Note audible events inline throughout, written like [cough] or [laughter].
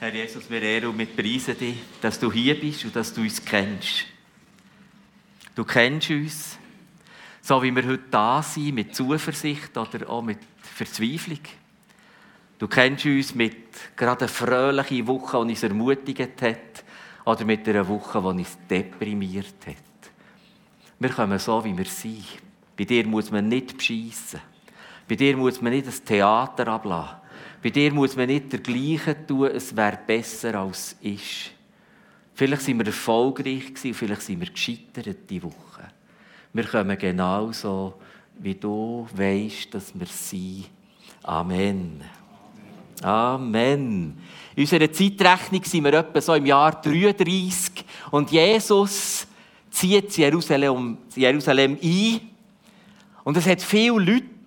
Herr Jesus, wir ehren und wir preisen dich, dass du hier bist und dass du uns kennst. Du kennst uns, so wie wir heute da sind, mit Zuversicht oder auch mit Verzweiflung. Du kennst uns mit gerade einer fröhlichen Woche, die uns ermutigt hat, oder mit einer Woche, die uns deprimiert hat. Wir kommen so, wie wir sind. Bei dir muss man nicht beschissen. Bei dir muss man nicht das Theater ablassen. Bei dir muss man nicht der Gleiche tun, es wäre besser als ist. Vielleicht sind wir erfolgreich gewesen, vielleicht sind wir gescheitert diese Woche. Wir kommen genauso, wie du weißt, dass wir sind. Amen. Amen. In unserer Zeitrechnung sind wir etwa so im Jahr 33 und Jesus zieht Jerusalem, Jerusalem ein. Und es hat viele Leute,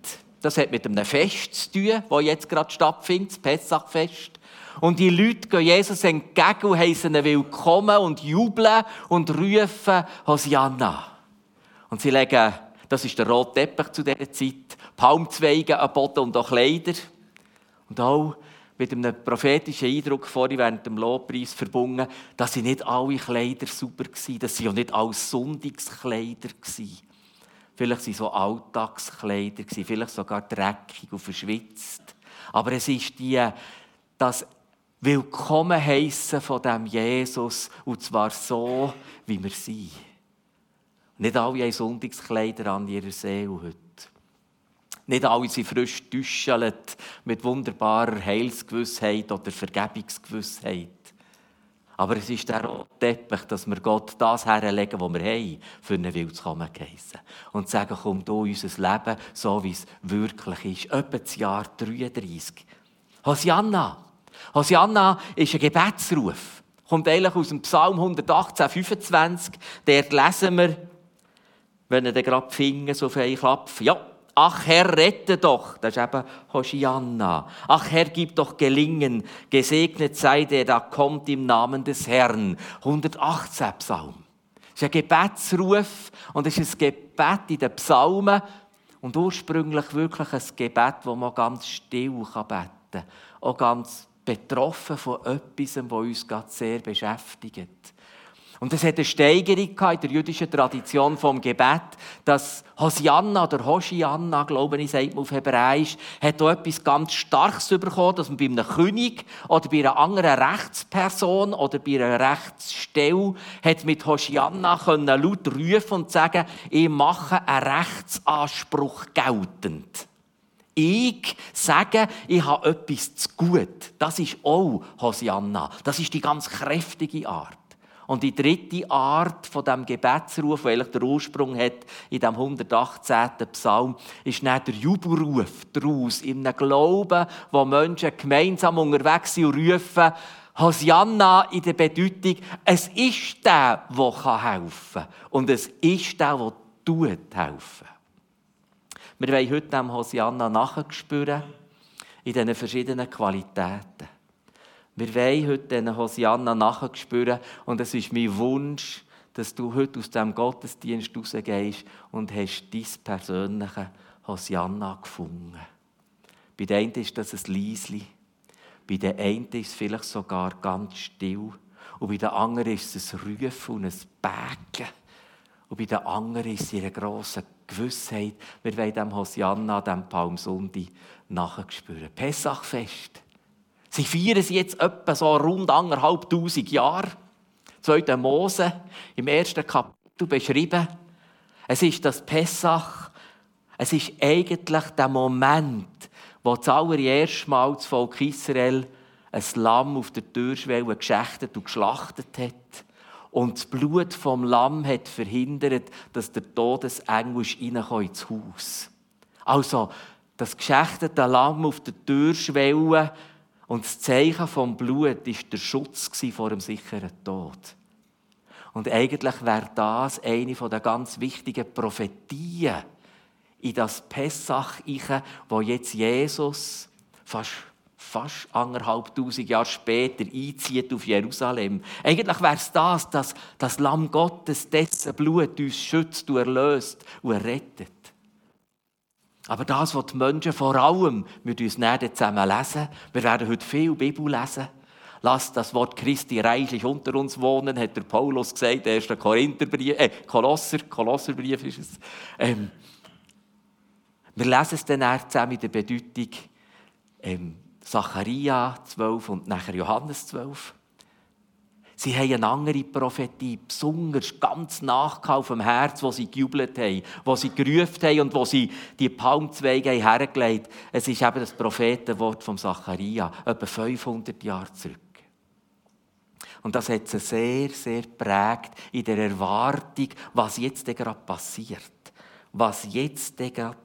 das hat mit einem Fest zu tun, das jetzt gerade stattfindet, das Pessachfest. Und die Leute gehen Jesus entgegen und heißen ihn willkommen und jubeln und rufen Hosianna. Und sie legen, das ist der rote Teppich zu dieser Zeit, Palmzweige am Boden und auch Kleider. Und auch mit einem prophetischen Eindruck vorhin während dem Lobpreis verbunden, dass sie nicht alle Kleider super waren, dass sie auch nicht alle Sonntagskleider waren. Vielleicht waren so Alltagskleider, vielleicht sogar dreckig und verschwitzt. Aber es ist die, das Willkommen heißen von dem Jesus, und zwar so, wie wir sind. Nicht alle haben Sonntagskleider an ihrer Seele heute. Nicht alle sind frisch geduschelt mit wunderbarer Heilsgewissheit oder Vergebungsgewissheit. Aber es ist der Teppich, dass wir Gott das herlegen, was wir haben, für einen Willen zu kommen geheissen. Und sagen, komm du unser Leben, so wie es wirklich ist. Etwa das Jahr 33. Hosianna. Hosianna ist ein Gebetsruf. Kommt eigentlich aus dem Psalm 118, 25. Dort lesen wir, wenn er dann gerade Finger so fein klapft. Ja, Ach Herr, rette doch, das ist eben Hosianna. Ach Herr, gib doch Gelingen, gesegnet sei der, da kommt im Namen des Herrn. 118 Psalm. Das ist ein Gebetsruf und es ist ein Gebet in den Psalmen und ursprünglich wirklich ein Gebet, das man ganz still beten kann. Auch ganz betroffen von etwas, das uns gerade sehr beschäftigt. Und es hat eine Steigerung in der jüdischen Tradition vom Gebet, dass Hosianna oder Hoshianna, glaube ich, sagt man auf Hebräisch, hat auch etwas ganz Starkes bekommen, dass man bei einem König oder bei einer anderen Rechtsperson oder bei einer Rechtsstelle hat mit Hoshianna können laut rufen und sagen, ich mache einen Rechtsanspruch geltend. Ich sage, ich habe etwas zu gut. Das ist auch Hosianna. Das ist die ganz kräftige Art. Und die dritte Art von dem Gebetsruf, der der Ursprung hat in dem 118. Psalm, ist dann der Jubelruf daraus, in einem Glauben, wo Menschen gemeinsam unterwegs sind und rufen, Hosianna in der Bedeutung, es ist der, der helfen kann. Und es ist der, der tut helfen. Wir wollen heute dem Hosianna nachspüren in diesen verschiedenen Qualitäten. Wir wollen heute diesen Hosianna nachspüren und es ist mein Wunsch, dass du heute aus diesem Gottesdienst rausgehst und hast dein persönliche Hosianna gefunden. Bei der einen ist das ein Liesli, bei der einen ist es vielleicht sogar ganz still und bei der anderen ist es ein Rufen und ein Bäcken und bei der anderen ist es eine grosse Gewissheit. Wir wollen dem Hosianna, dem Palmsundi, nachspüren. Pessachfest. Sie feiern sie jetzt etwa so rund anderthalb tausend Jahre. 2. Mose, im ersten Kapitel beschrieben. Es ist das Pessach. Es ist eigentlich der Moment, wo das allererste Mal das Volk Israel ein Lamm auf der Türschwelle geschächtet und geschlachtet hat. Und das Blut vom Lamm hat verhindert, dass der Todesengel ins Haus Also, das geschächtete Lamm auf der Türschwelle und das Zeichen vom Blut war der Schutz vor dem sicheren Tod. Und eigentlich wäre das eine der ganz wichtigen Prophetien in das Pessach, wo jetzt Jesus fast fast anderthalb tausend Jahre später einzieht auf Jerusalem. Eigentlich wäre es das, dass das Lamm Gottes, dessen Blut uns schützt und erlöst und errettet. Aber das, was die Menschen vor allem mit uns zusammen lesen, wir werden heute viel Bibel lesen, Lasst das Wort Christi reichlich unter uns wohnen, hat der Paulus gesagt, der erste Korintherbrief, äh, Kolosser, Kolosserbrief ist es. Ähm, wir lesen es dann zusammen mit der Bedeutung ähm, Zacharia 12 und nachher Johannes 12. Sie haben eine andere Prophetie, besonders ganz nachgehauen vom Herz, wo sie gejubelt haben, wo sie gerufen haben und wo sie die Palmzweige hergelegt haben. Es ist eben das Prophetenwort von Zacharia, etwa 500 Jahre zurück. Und das hat sie sehr, sehr prägt in der Erwartung, was jetzt gerade passiert. Was jetzt gerade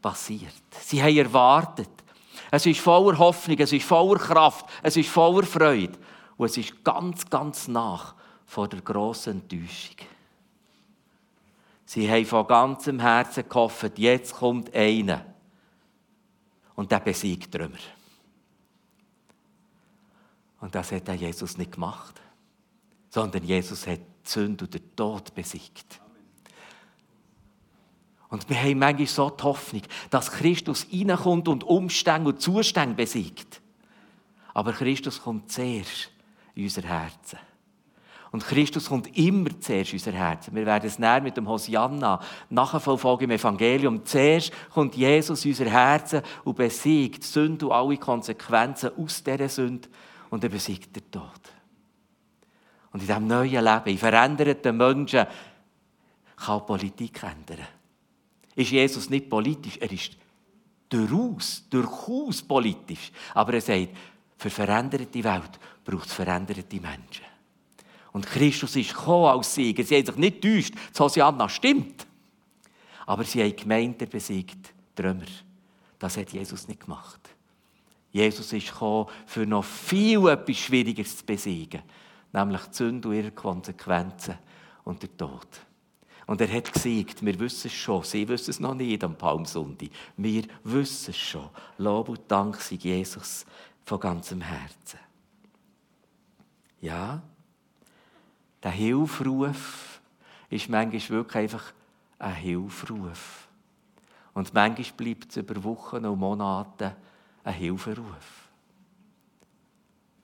passiert. Sie haben erwartet. Es ist voller Hoffnung, es ist voller Kraft, es ist voller Freude. Und es ist ganz, ganz nach vor der grossen Enttäuschung. Sie haben von ganzem Herzen gehofft, jetzt kommt einer. Und der besiegt Trümmer. Und das hat Jesus nicht gemacht, sondern Jesus hat die Sünde und den Tod besiegt. Und wir haben manchmal so die Hoffnung, dass Christus reinkommt und Umstände und Zustände besiegt. Aber Christus kommt zuerst in unser Herzen. Und Christus kommt immer zuerst in unser Herzen. Wir werden es näher mit dem Hosianna nachverfolgen im Evangelium. Zuerst kommt Jesus in unser Herzen und besiegt die Sünde und alle Konsequenzen aus dieser Sünde und er besiegt den Tod. Und in diesem neuen Leben, in veränderten Menschen, kann Politik ändern. Ist Jesus nicht politisch, er ist durchaus, durchaus politisch. Aber er sagt, für veränderte Welt braucht es veränderte Menschen. Und Christus ist gekommen als Sieger. Sie haben sich nicht täuscht. Das Hosianna stimmt. Aber sie haben Gemeinden besiegt, Trümmer. Das hat Jesus nicht gemacht. Jesus ist gekommen, für noch viel etwas Schwieriges zu besiegen. Nämlich die Sünde und ihre Konsequenzen und der Tod. Und er hat gesiegt, wir wissen es schon, sie wissen es noch nicht am Palmsonntag. Wir wissen es schon. Lob und Dank sei Jesus von ganzem Herzen. Ja, der Hilfruf ist manchmal wirklich einfach ein Hilfruf. Und manchmal bleibt es über Wochen und Monate ein Hilferuf.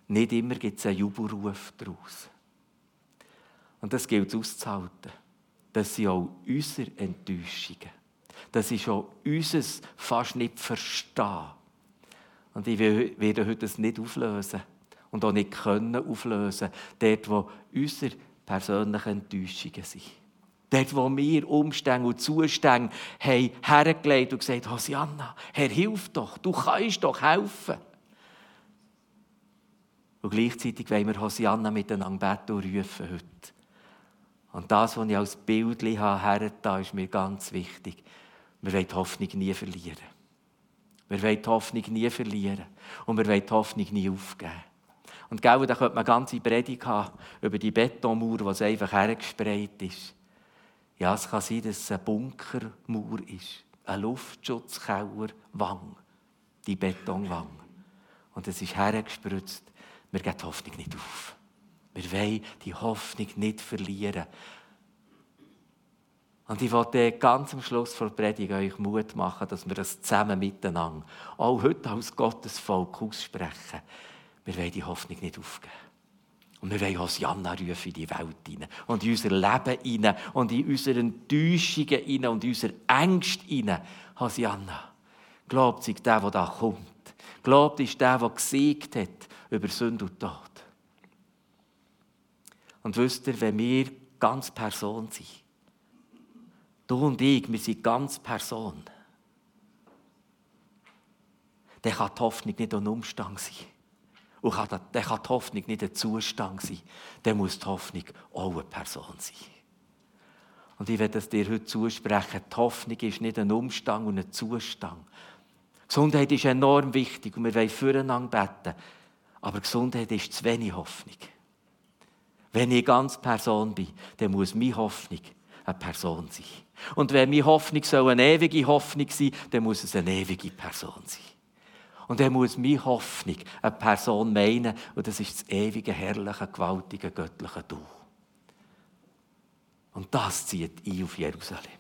Nicht immer gibt es einen Jubelruf daraus. Und das gilt auszuhalten. Das sind auch unsere Enttäuschungen. Das ist auch unser fast nicht verstehen. Und ich werde heute das nicht auflösen und auch nicht können auflösen, dort, wo unsere persönlichen Enttäuschungen sind. Dort, wo wir Umstände und Zustände haben hergelegt und gesagt, Hosianna, Herr, hilf doch, du kannst doch helfen. Und gleichzeitig wollen wir Hosianna miteinander beten und rufen heute. Und das, was ich als Bild habe, ist mir ganz wichtig. Wir wollen die Hoffnung nie verlieren. Wir wollen die Hoffnung nie verlieren. Und wir wollen die Hoffnung nie aufgeben. Und gell, da könnte man eine ganze Predigt haben über die Betonmauer, die einfach hergesprayt ist. Ja, es kann sein, dass es eine Bunkermauer ist. Ein Luftschutzkeller-Wang. Die Betonwang. Und es ist hergespritzt. Wir geben die Hoffnung nicht auf. Wir wollen die Hoffnung nicht verlieren. Und ich wollte ganz am Schluss der Predigt euch Mut machen, dass wir das zusammen miteinander, auch heute als Gottesvolk aussprechen. Wir wollen die Hoffnung nicht aufgeben. Und wir wollen Hosianna rufen in die Welt hinein und in unser Leben hinein und in unsere Enttäuschungen hinein und in unsere Ängste hinein. Hosianna, glaubt sich der, der da kommt. Glaubt ist der, der gesiegt hat über Sünde und Tod. Und wisst ihr, wenn wir ganz Person sind, du und ich, wir sind ganz Person, dann kann die Hoffnung nicht ein Umstand sein. Und dann kann die Hoffnung nicht ein Zustand sein. Dann muss die Hoffnung auch eine Person sein. Und ich werde es dir heute zusprechen. Die Hoffnung ist nicht ein Umstand und ein Zustand. Gesundheit ist enorm wichtig und wir wollen füreinander beten. Aber Gesundheit ist zu wenig Hoffnung. Wenn ich ganz Person bin, dann muss meine Hoffnung eine Person sein. Und wenn meine Hoffnung soll eine ewige Hoffnung sein, dann muss es eine ewige Person sein. Und er muss meine Hoffnung eine Person meinen, und das ist das ewige, herrliche, gewaltige, göttliche Du. Und das zieht ein auf Jerusalem.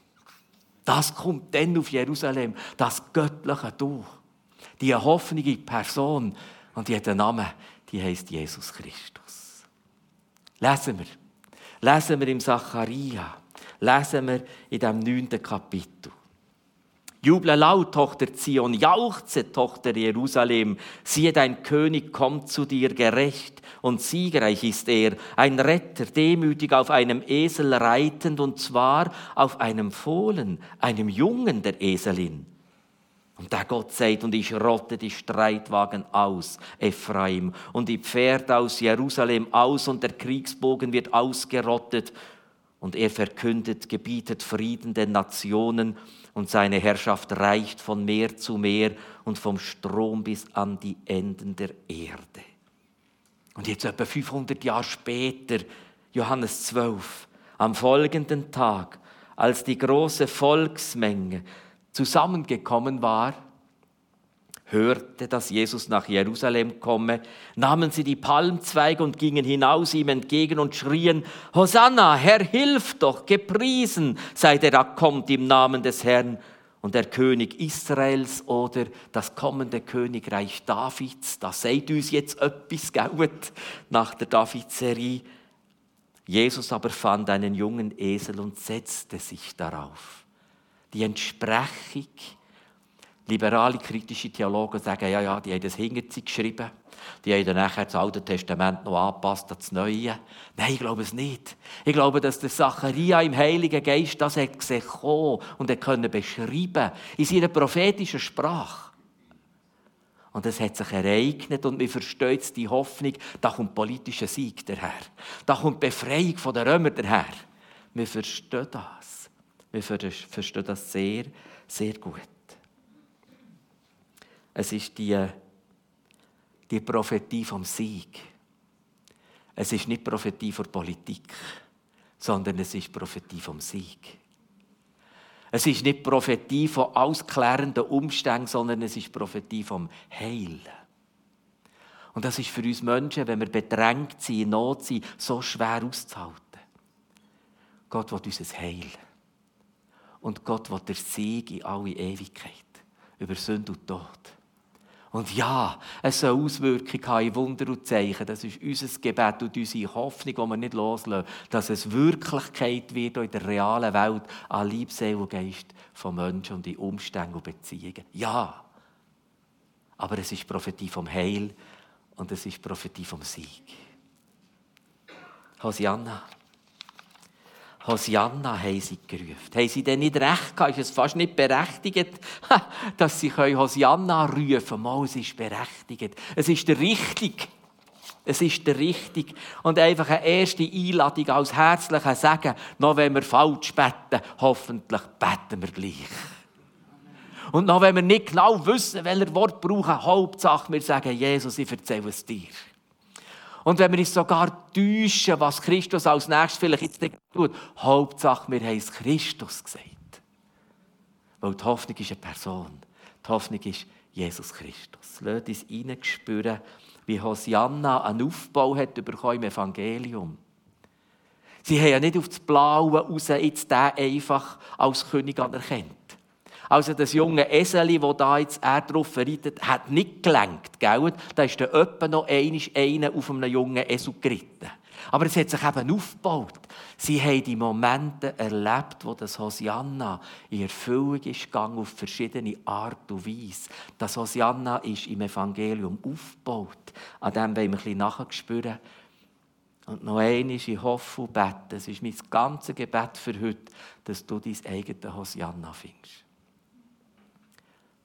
Das kommt dann auf Jerusalem, das göttliche Du. Die hoffnige Person, und die hat einen Namen, die heißt Jesus Christus. Lesen wir. Lesen wir im Zacharia. Lesen wir in dem neunten Kapitel. Juble laut, Tochter Zion, jauchze, Tochter Jerusalem. Siehe, dein König kommt zu dir gerecht und siegreich ist er, ein Retter, demütig auf einem Esel reitend, und zwar auf einem Fohlen, einem Jungen der Eselin. Und der Gott sagt, und ich rotte die Streitwagen aus, Ephraim, und die Pferde aus Jerusalem aus, und der Kriegsbogen wird ausgerottet. Und er verkündet, gebietet Frieden den Nationen, und seine Herrschaft reicht von Meer zu Meer und vom Strom bis an die Enden der Erde. Und jetzt etwa 500 Jahre später, Johannes 12, am folgenden Tag, als die große Volksmenge zusammengekommen war, hörte, dass Jesus nach Jerusalem komme, nahmen sie die Palmzweige und gingen hinaus ihm entgegen und schrien, Hosanna, Herr, hilf doch, gepriesen sei der da kommt im Namen des Herrn und der König Israels oder das kommende Königreich Davids. Das sagt uns jetzt etwas, gut, nach der David-Serie. Jesus aber fand einen jungen Esel und setzte sich darauf die Entsprechung. Liberale kritische Theologen sagen, ja, ja, die haben das hinter geschrieben. Die haben dann nachher das Alte Testament noch angepasst an das Neue. Nein, ich glaube es nicht. Ich glaube, dass der Zacharia im Heiligen Geist das hat gesehen und er können beschreiben in seiner prophetischen Sprache. Und es hat sich ereignet und wir verstehen die Hoffnung, da kommt politischer Sieg daher. Da kommt Befreiung von den Römern daher. Wir verstehen das. Wir verstehen das sehr, sehr gut. Es ist die, die Prophetie vom Sieg. Es ist nicht Prophetie für Politik, sondern es ist Prophetie vom Sieg. Es ist nicht Prophetie von ausklärenden Umständen, sondern es ist Prophetie vom Heil. Und das ist für uns Menschen, wenn wir bedrängt sind, in Not sind, so schwer auszuhalten. Gott will uns Heil und Gott will der Sieg in alle Ewigkeit über Sünde und Tod. Und ja, es soll Auswirkungen haben in Wunder und Zeichen. Das ist unser Gebet und unsere Hoffnung, die wir nicht loslassen, dass es Wirklichkeit wird in der realen Welt an Liebe, Seele und Geist von Menschen und in Umständen und Beziehungen. Ja, aber es ist Prophetie vom Heil und es ist Prophetie vom Sieg. Hosianna. Hosianna haben sie gerufen. Haben sie denn nicht recht gehabt? Ist es fast nicht berechtigt, [laughs] dass sie Hosianna rufen können? Mal, es ist berechtigt. Es ist der richtig. Es ist der richtig. Und einfach eine erste Einladung als herzlicher Sagen, noch wenn wir falsch beten, hoffentlich beten wir gleich. Und noch wenn wir nicht genau wissen, welches Wort brauchen, Hauptsache wir sagen, Jesus, ich erzähle es dir. Und wenn wir uns sogar täuschen, was Christus als nächstes vielleicht jetzt tut, Hauptsache, wir haben es Christus gesagt. Weil die Hoffnung ist eine Person. Die Hoffnung ist Jesus Christus. Lasst uns hineinspüren, wie Hosianna einen Aufbau hat bekommen im Evangelium. Sie haben ja nicht auf das Blaue raus jetzt den einfach als König anerkannt. Also das junge Eseli, das da jetzt er drauf reitet, hat nicht gelenkt. Gell? Da ist dann etwa noch einer auf einem jungen Esel geritten. Aber es hat sich eben aufgebaut. Sie haben die Momente erlebt, wo das Hosianna in Erfüllung ist gegangen, auf verschiedene Art und Weise. Das Hosianna ist im Evangelium aufgebaut. An dem wollen wir ein bisschen nachspüren. Und noch einmal, ich hoffe und bete, es ist mein ganzes Gebet für heute, dass du dein eigenes Hosianna findest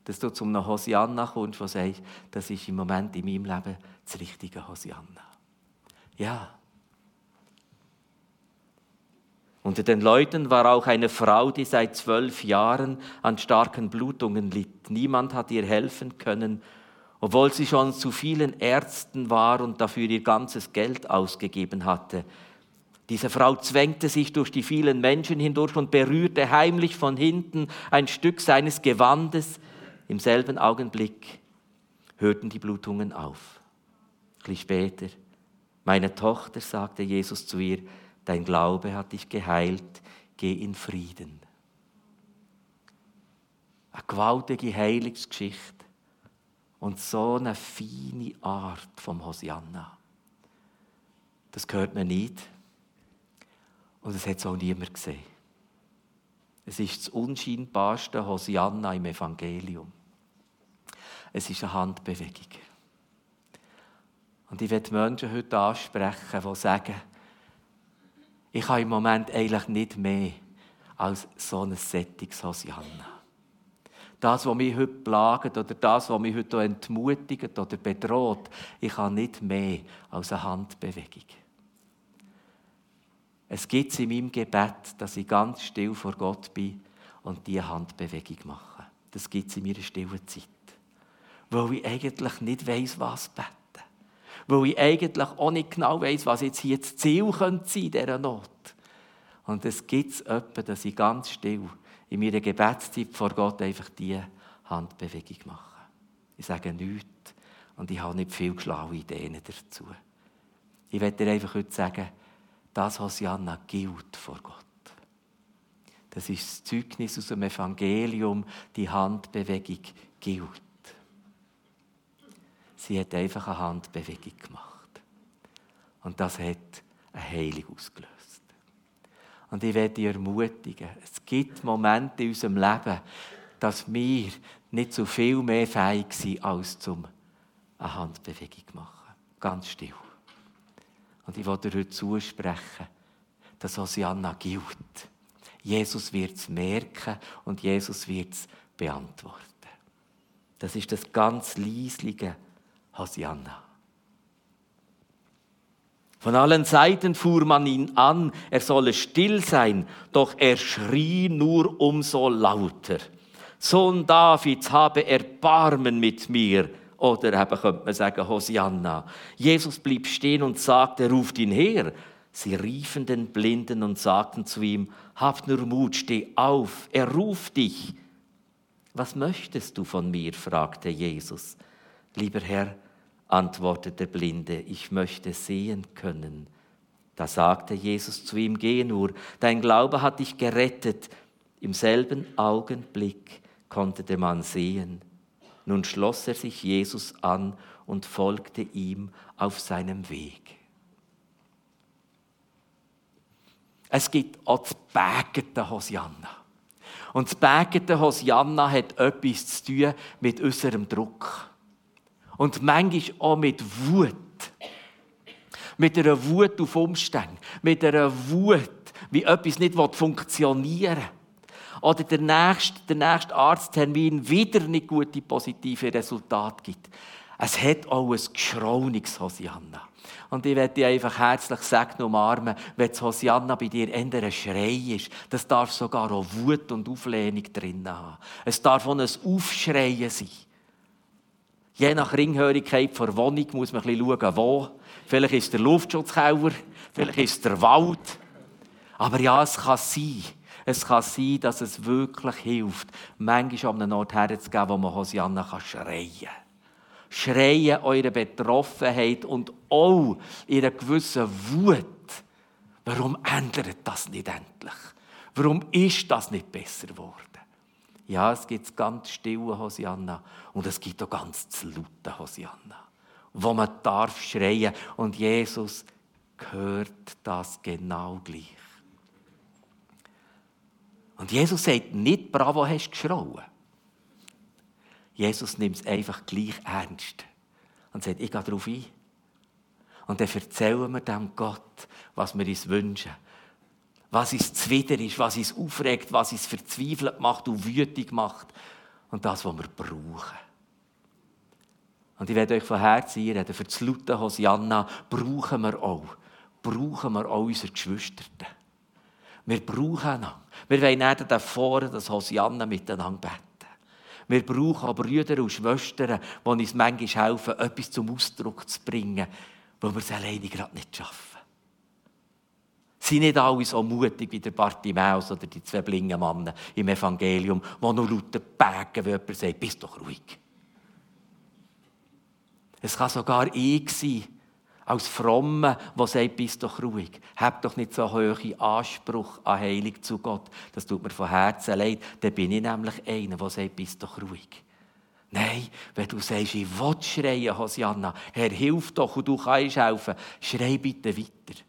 dass du zum Hosianna kommst, der sagt, das ist im Moment in meinem Leben das richtige Hosianna. Ja. Unter den Leuten war auch eine Frau, die seit zwölf Jahren an starken Blutungen litt. Niemand hat ihr helfen können, obwohl sie schon zu vielen Ärzten war und dafür ihr ganzes Geld ausgegeben hatte. Diese Frau zwängte sich durch die vielen Menschen hindurch und berührte heimlich von hinten ein Stück seines Gewandes. Im selben Augenblick hörten die Blutungen auf. Ein bisschen später, meine Tochter, sagte Jesus zu ihr, dein Glaube hat dich geheilt, geh in Frieden. Eine gewaltige Heilungsgeschichte. Und so eine feine Art vom Hosianna. Das gehört man nicht. Und es hat es auch niemand gesehen. Es ist das unscheinbarste Hosianna im Evangelium. Es ist eine Handbewegung. Und ich werde Menschen heute ansprechen, die sagen, ich habe im Moment eigentlich nicht mehr als so ein sättiges Hosianna. Das, was mich heute plagt oder das, was mich heute entmutigt oder bedroht, ich habe nicht mehr als eine Handbewegung. Es gibt es in meinem Gebet, dass ich ganz still vor Gott bin und diese Handbewegung mache. Das gibt es in meiner stillen Zeit. Weil ich eigentlich nicht weiß, was beten. Weil ich eigentlich auch nicht genau weiß, was jetzt hier das Ziel könnte sein in dieser Not. Und es gibt es etwa, dass ich ganz still in meiner Gebetszeit vor Gott einfach diese Handbewegung mache. Ich sage nichts und ich habe nicht viel schlaue Ideen dazu. Ich werde dir einfach heute sagen, das Hosianna gilt vor Gott. Das ist das Zeugnis aus dem Evangelium, die Handbewegung gilt. Sie hat einfach eine Handbewegung gemacht. Und das hat eine Heilung ausgelöst. Und ich werde dich ermutigen, es gibt Momente in unserem Leben, dass wir nicht so viel mehr fähig sind, als zum eine Handbewegung machen. Ganz still. Und ich will dir heute zusprechen, dass Hosianna gilt. Jesus wird es merken und Jesus wird es beantworten. Das ist das ganz leislige Hosianna. Von allen Seiten fuhr man ihn an, er solle still sein, doch er schrie nur umso lauter. Sohn Davids, habe Erbarmen mit mir. Oder eben könnte man sagen, Hosianna. Jesus blieb stehen und sagte, ruft ihn her. Sie riefen den Blinden und sagten zu ihm, habt nur Mut, steh auf, er ruft dich. Was möchtest du von mir? fragte Jesus. Lieber Herr, antwortete der Blinde, ich möchte sehen können. Da sagte Jesus zu ihm, geh nur, dein Glaube hat dich gerettet. Im selben Augenblick konnte der Mann sehen. Nun schloss er sich Jesus an und folgte ihm auf seinem Weg. Es gibt auch das Bägete Hosianna. Und das Bägete Hosianna hat etwas zu tun mit unserem Druck und manchmal auch mit Wut. Mit einer Wut auf Umstände. Mit einer Wut, wie etwas nicht funktionieren will. Oder der nächste, der nächste Arzttermin wieder nicht gute positive Resultate gibt. Es hat auch ein geschrauniges Hosianna. Und ich werde dich einfach herzlich sagen umarmen, wenn das Hosianna bei dir eher ein Schrei ist. Das darf sogar auch Wut und Auflehnung drin haben. Es darf auch ein Aufschreien sein. Je nach Ringhörigkeit der Wohnung muss man schauen, wo. Vielleicht ist der Luftschutzkeller, vielleicht ist der Wald. Aber ja, es kann sein. Es kann sein, dass es wirklich hilft, manchmal an einen Ort herzugehen, wo man Hosianna schreien kann. Schreien eure Betroffenheit und auch ihre gewisse Wut. Warum ändert das nicht endlich? Warum ist das nicht besser geworden? Ja, es gibt ganz stille Hosianna und es gibt auch ganz laute Hosianna, wo man darf schreien und Jesus hört das genau gleich. Und Jesus sagt nicht, bravo, hast du geschrauen. Jesus nimmt es einfach gleich ernst und sagt, ich gehe darauf ein. Und dann erzählen wir dem Gott, was wir uns wünschen was uns zuwider ist, was uns aufregt, was uns verzweifelt macht und wütig macht. Und das, was wir brauchen. Und ich werde euch von Herzen einreden, für das laute Hosianna brauchen wir auch, brauchen wir auch unsere Geschwister. Wir brauchen einander. Wir wollen nicht davor das Hosianna miteinander beten. Wir brauchen auch Brüder und Schwestern, die uns manchmal helfen, etwas zum Ausdruck zu bringen, wo wir es alleine gerade nicht schaffen. Sind nicht alle so mutig wie der Bartimäus oder die zwei blinden Männer im Evangelium, die nur lauter pägen, wie jemand sagt, bist doch ruhig. Es kann sogar ich sein, als Fromme, der sagt, bist doch ruhig. Hab doch nicht so hohen Anspruch an Heilung zu Gott. Das tut mir von Herzen leid. Dann bin ich nämlich einer, der sagt, bist doch ruhig. Nein, wenn du sagst, ich will schreien, Hosianna, Herr, hilf doch und du kannst helfen, schrei bitte weiter.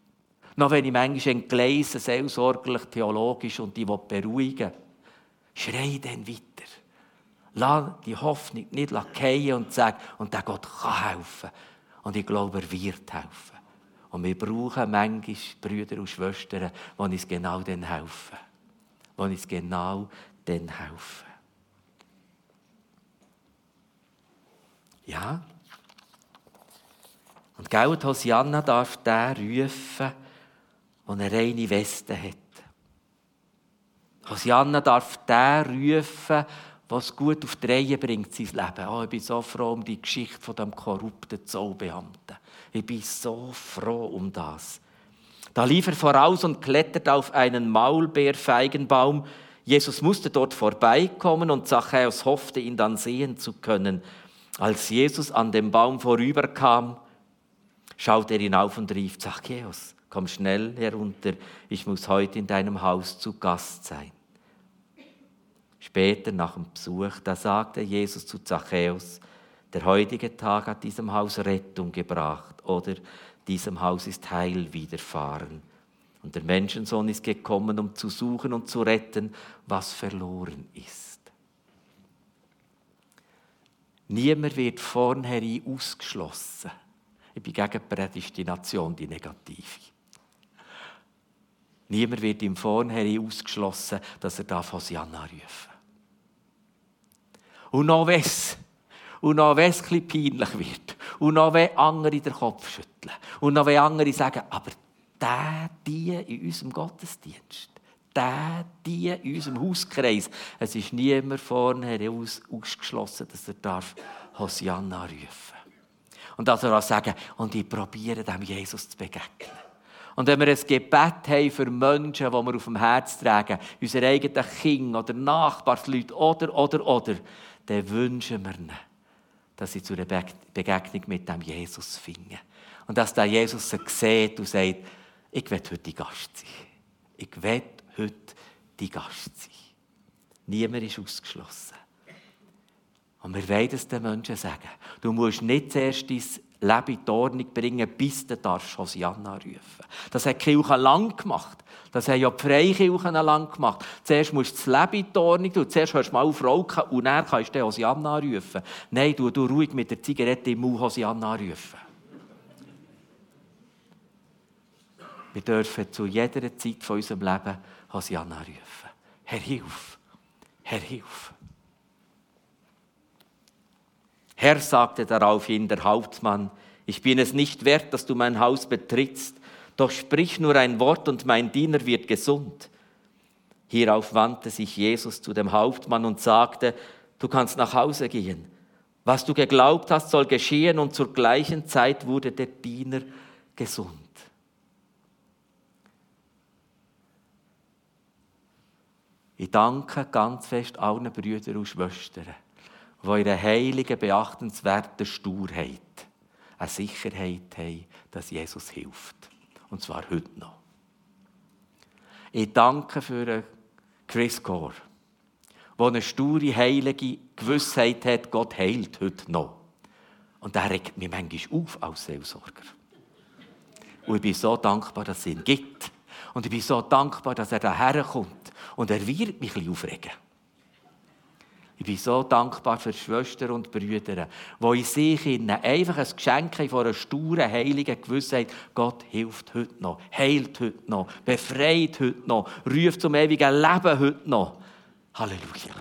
Noch wenn ich manchmal entgleise, seelsorgerlich, theologisch und die beruhigen schrei dann weiter. Lass die Hoffnung nicht fallen und sag, und der Gott kann helfen. Und ich glaube, er wird helfen. Und wir brauchen manchmal Brüder und Schwestern, die uns genau dann helfen. Die uns genau dann helfen. Ja. Und Geld Hosianna darf der rufen, der eine reine Weste hat. Hosianna darf der rufen, was gut auf die Reihe bringt, sein Leben. Oh, ich bin so froh um die Geschichte von dem korrupten Zollbeamten. Ich bin so froh um das. Da lief er voraus und klettert auf einen Maulbeerfeigenbaum. Jesus musste dort vorbeikommen und Zachäus hoffte, ihn dann sehen zu können. Als Jesus an dem Baum vorüberkam, schaute er hinauf und rief, Zachäus, komm schnell herunter, ich muss heute in deinem Haus zu Gast sein. Später nach dem Besuch, da sagte Jesus zu Zachäus, der heutige Tag hat diesem Haus Rettung gebracht oder diesem Haus ist Heil widerfahren. Und der Menschensohn ist gekommen, um zu suchen und zu retten, was verloren ist. Niemand wird vornherein ausgeschlossen. Ich bin gegen Prädestination, die negative. Niemand wird im Vornherein ausgeschlossen, dass er da Hosianna rufen Und noch es, und noch wenn es ein peinlich wird, und noch wenn andere den Kopf schütteln, und noch wenn andere sagen, aber der, die in unserem Gottesdienst, der, die in unserem Hauskreis, es ist niemand vorne aus, ausgeschlossen, dass er darf Hosianna rufen Und dass er auch sagen, und ich probiere dem Jesus zu begegnen. Und wenn wir ein Gebet haben für Menschen, die wir auf dem Herz tragen, unsere eigenen Kinder oder Nachbarsleute oder, oder, oder, dann wünschen wir ihnen, dass sie zu einer Begegnung mit dem Jesus finden. Und dass der Jesus sie sieht und sagt, ich will heute Gast sein. Ich will heute die Gast sein. Niemand ist ausgeschlossen. Und wir wollen es den Menschen sagen. Du musst nicht zuerst dein Leben in Ordnung bringen, bis du darfst Hosianna rufen. Das hat die Kirche lang gemacht. Das haben ja die Freikirchen lang gemacht. Zuerst musst du das Leben in Ordnung tun. Zuerst hörst du mal auf rauchen und dann kannst du Hosianna rufen. Nein, du, du ruhig mit der Zigarette im Mund Hosianna rufen. Wir dürfen zu jeder Zeit von unserem Leben Hosianna rufen. Herr, hilf! Herr, hilf! Herr, sagte daraufhin der Hauptmann, ich bin es nicht wert, dass du mein Haus betrittst, doch sprich nur ein Wort und mein Diener wird gesund. Hierauf wandte sich Jesus zu dem Hauptmann und sagte, du kannst nach Hause gehen. Was du geglaubt hast, soll geschehen und zur gleichen Zeit wurde der Diener gesund. Ich danke ganz fest allen Brüdern und Schwestern, die in einer heiligen, beachtenswerten Sturheit eine Sicherheit haben, dass Jesus hilft. Und zwar heute noch. Ich danke für Chris Gore, der eine sture, heilige Gewissheit hat, Gott heilt heute noch. Und der regt mich manchmal auf als Seelsorger. Und ich bin so dankbar, dass es ihn gibt. Und ich bin so dankbar, dass er daher kommt und er wird mich ein bisschen aufregen. Ich bin so dankbar für Schwestern und Brüder, die in sich einfach ein Geschenk von einer sturen, heiligen Gewissheit. Gott hilft heute noch, heilt heute noch, befreit heute noch, ruft zum ewigen Leben heute noch. Halleluja.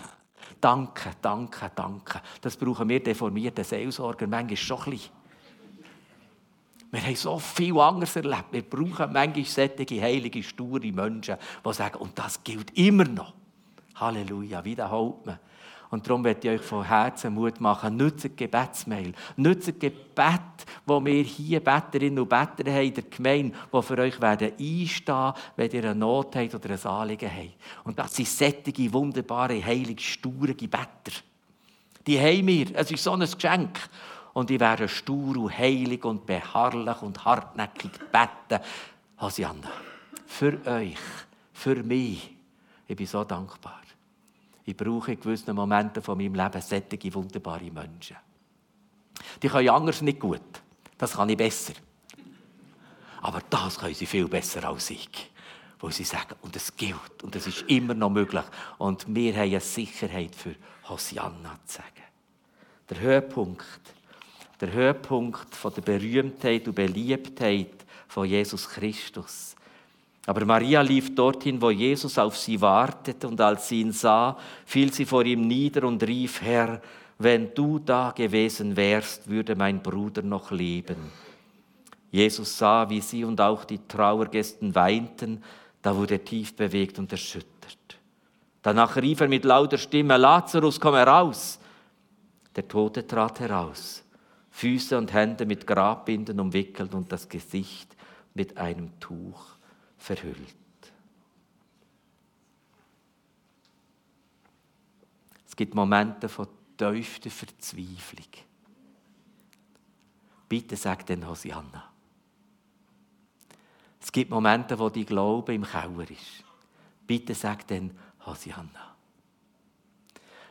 Danke, danke, danke. Das brauchen wir deformierten Seelsorger manchmal schon ein bisschen. Wir haben so viel anderes erlebt. Wir brauchen manchmal solche heilige, sture Menschen, die sagen, und das gilt immer noch. Halleluja, wiederholt man. Und darum möchte ich euch von Herzen Mut machen. Nutzt Gebetsmail. Nutzt Gebet, wo wir hier Betterinnen und Better haben in der Gemeinde, die für euch werden einstehen, wenn ihr eine Not habt oder ein Anliegen habt. Und das sind sättige, wunderbare, heilige, sture Better. Die haben wir. Es ist so ein Geschenk und ich werde stur und heilig und beharrlich und hartnäckig beten. Hosianna, für euch, für mich. Ich bin so dankbar. Ich brauche in gewissen Momenten von meinem Leben sättige, wunderbare Menschen. Die können anders nicht gut. Das kann ich besser. Aber das können sie viel besser als ich. Wo sie sagen, und es gilt, und es ist immer noch möglich. Und wir haben eine Sicherheit für Hosianna zu sagen. Der Höhepunkt, der Höhepunkt von der Berühmtheit und Beliebtheit von Jesus Christus. Aber Maria lief dorthin, wo Jesus auf sie wartete, und als sie ihn sah, fiel sie vor ihm nieder und rief, Herr, wenn du da gewesen wärst, würde mein Bruder noch leben. Jesus sah, wie sie und auch die Trauergästen weinten, da wurde er tief bewegt und erschüttert. Danach rief er mit lauter Stimme, Lazarus, komm heraus. Der Tote trat heraus, Füße und Hände mit Grabbinden umwickelt und das Gesicht mit einem Tuch verhüllt. Es gibt Momente von tiefster Verzweiflung. Bitte sag den Hosianna. Es gibt Momente, wo die Glaube im Keller ist. Bitte sag dann Hosianna.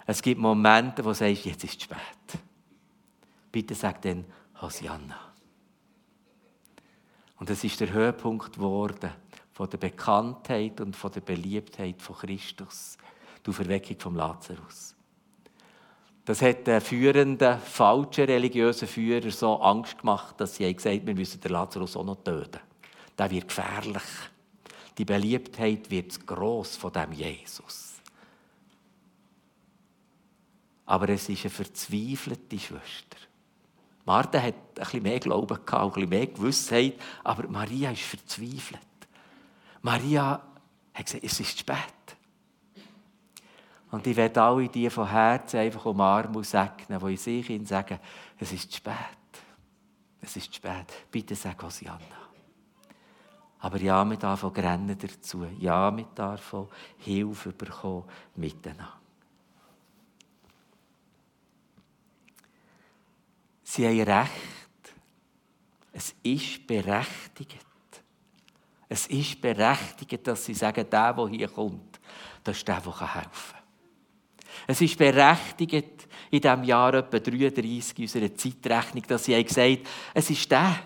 Es gibt Momente, wo du sagst, jetzt ist es spät. Bitte sag dann Hosianna. Und es ist der Höhepunkt geworden von der Bekanntheit und von der Beliebtheit von Christus, die Verweckung vom Lazarus. Das hat den führenden, falschen religiösen Führer so Angst gemacht, dass sie gesagt haben, wir müssen den Lazarus auch noch töten der wird gefährlich. Die Beliebtheit wird groß von dem Jesus. Aber es ist eine verzweifelte Schwester. Martha hat ein bisschen mehr Glauben gehabt, ein bisschen mehr Gewissheit, aber Maria ist verzweifelt. Maria hat gesagt, es ist spät. Und ich werde alle die von Herzen einfach umarmen und segnen, die in sich sagen, es ist spät. Es ist spät. Bitte sag Hosianna. Aber ja, wir dürfen rennen dazu. Ja, wir dürfen Hilfe bekommen miteinander. Sie haben recht. Es ist berechtigt. Es ist berechtigt, dass sie sagen, der, der hier kommt, das ist der, der helfen kann. Es ist berechtigt in diesem Jahr etwa 33 unserer Zeitrechnung, dass sie gesagt haben, es ist der.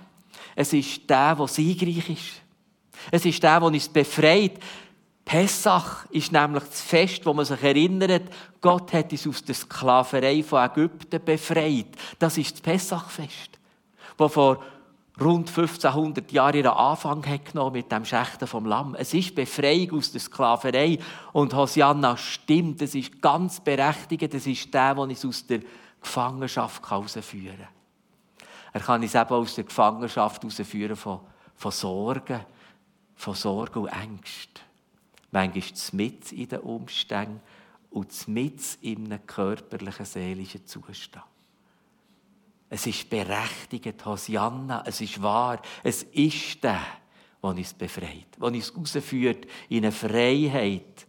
Es ist der, der siegreich ist. Es ist der, der uns befreit. Pessach ist nämlich das Fest, wo man sich erinnert, Gott hat uns aus der Sklaverei von Ägypten befreit. Das ist das Pessachfest, das vor rund 1500 Jahren ihren Anfang hat genommen mit dem Schächten vom Lamm. Es ist Befreiung aus der Sklaverei. Und Hosianna stimmt, es ist ganz berechtigt, es ist der, der uns aus der Gefangenschaft herausführen kann. Er kann uns eben aus der Gefangenschaft herausführen von, von Sorgen, von Sorge und Ängsten. Manchmal mit in den Umständen und mit in einem körperlichen, seelischen Zustand. Es ist berechtigt, Hosianna, es ist wahr, es ist der, der uns befreit, der uns rausführt in eine Freiheit.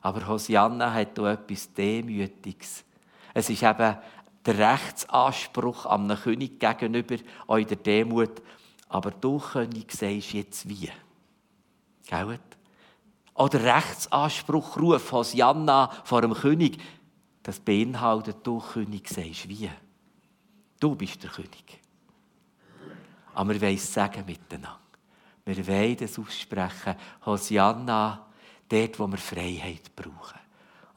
Aber Hosianna hat auch etwas Demütiges. Es ist eben der Rechtsanspruch an einen König gegenüber, euch der Demut. Aber du, König, sagst jetzt wie. Gell? Oder Rechtsanspruch ruf Hosianna vor dem König. Das beinhaltet, du König sagst wie. Du bist der König. Aber wir wollen es sagen miteinander. Wir wollen es aussprechen. Hosianna, dort, wo wir Freiheit brauchen.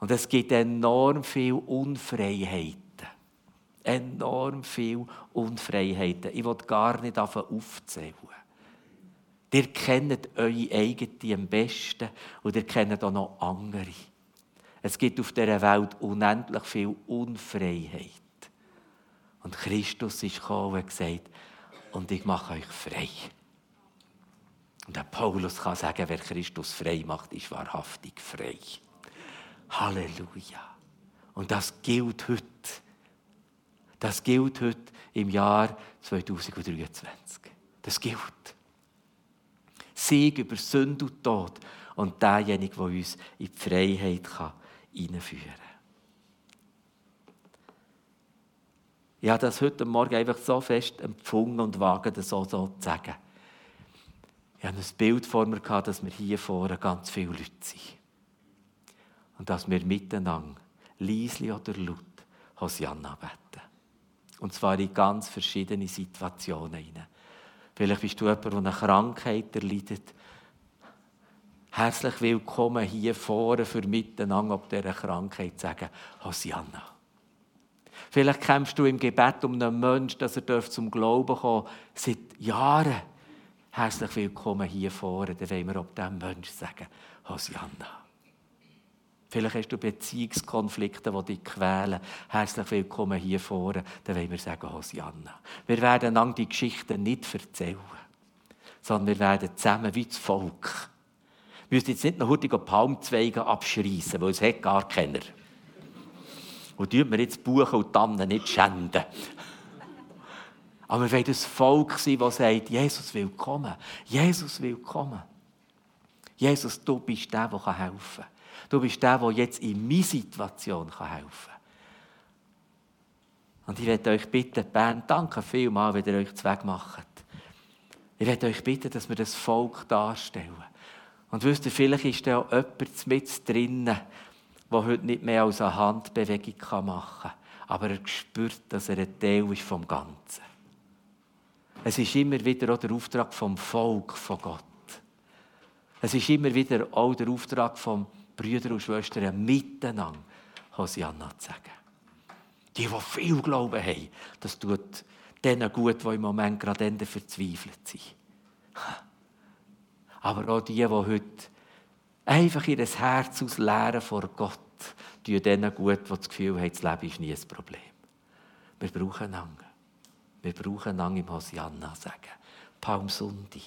Und es gibt enorm viel Unfreiheiten. Enorm viel Unfreiheiten. Ich will gar nicht aufzählen. Ihr kennt eure eigene am besten und ihr kennt auch noch andere. Es gibt auf dieser Welt unendlich viel Unfreiheit. Und Christus ist gekommen und gesagt, und ich mache euch frei. Und der Paulus kann sagen, wer Christus frei macht, ist wahrhaftig frei. Halleluja. Und das gilt heute. Das gilt heute im Jahr 2023. Das gilt. Sieg über Sünde und Tod und derjenige, der uns in die Freiheit hineinführen kann. Ich habe das heute Morgen einfach so fest empfunden und wage das so, so zu sagen. Ich habe ein Bild vor mir gehabt, dass wir hier vorne ganz viele Leute sind. Und dass wir miteinander, leislich oder laut, Hosianna beten. Und zwar in ganz verschiedene Situationen. Vielleicht bist du jemand, der eine Krankheit erleidet. Herzlich willkommen hier vorne für miteinander ob dieser Krankheit zu sagen, Hosianna. Vielleicht kämpfst du im Gebet um einen Menschen, dass er zum Glauben kommen seit Jahren. Herzlich willkommen hier vorne. Dann wollen wir ob diesem Menschen sagen, Hosianna. Vielleicht hast du Beziehungskonflikte, die dich quälen. Herzlich willkommen hier vorne. Dann wollen wir sagen, Hosianna. Wir werden einander die Geschichten nicht erzählen, sondern wir werden zusammen wie das Volk. Wir müssen jetzt nicht noch hurtige Palmzweige abschreissen, weil es hat gar keiner. Und tun wir jetzt Buchen und Tannen nicht schänden. Aber wir wollen das Volk sein, das sagt, Jesus willkommen. Jesus willkommen. Jesus, du bist der, der helfen kann. Du bist der, der jetzt in meiner Situation helfen kann. Und ich werde euch bitten, Bern, danke vielmals, wenn ihr euch Zweck macht. Ich werde euch bitten, dass wir das Volk darstellen. Und wisst ihr, vielleicht ist da auch jemand mit drinnen, der heute nicht mehr als eine Handbewegung machen kann. Aber er spürt, dass er ein Teil ist vom Ganzen. Es ist immer wieder auch der Auftrag vom Volk von Gott. Es ist immer wieder auch der Auftrag vom Brüder und Schwestern miteinander Hosianna zu sagen. Die, die viel Glauben haben, das tut denen gut, die im Moment gerade verzweifelt sind. Aber auch die, die heute einfach ihr Herz ausleeren vor Gott, tun denen gut, die das Gefühl haben, das Leben ist nie ein Problem. Wir brauchen einander. Wir brauchen einander im Hosianna sagen. Palmsundi.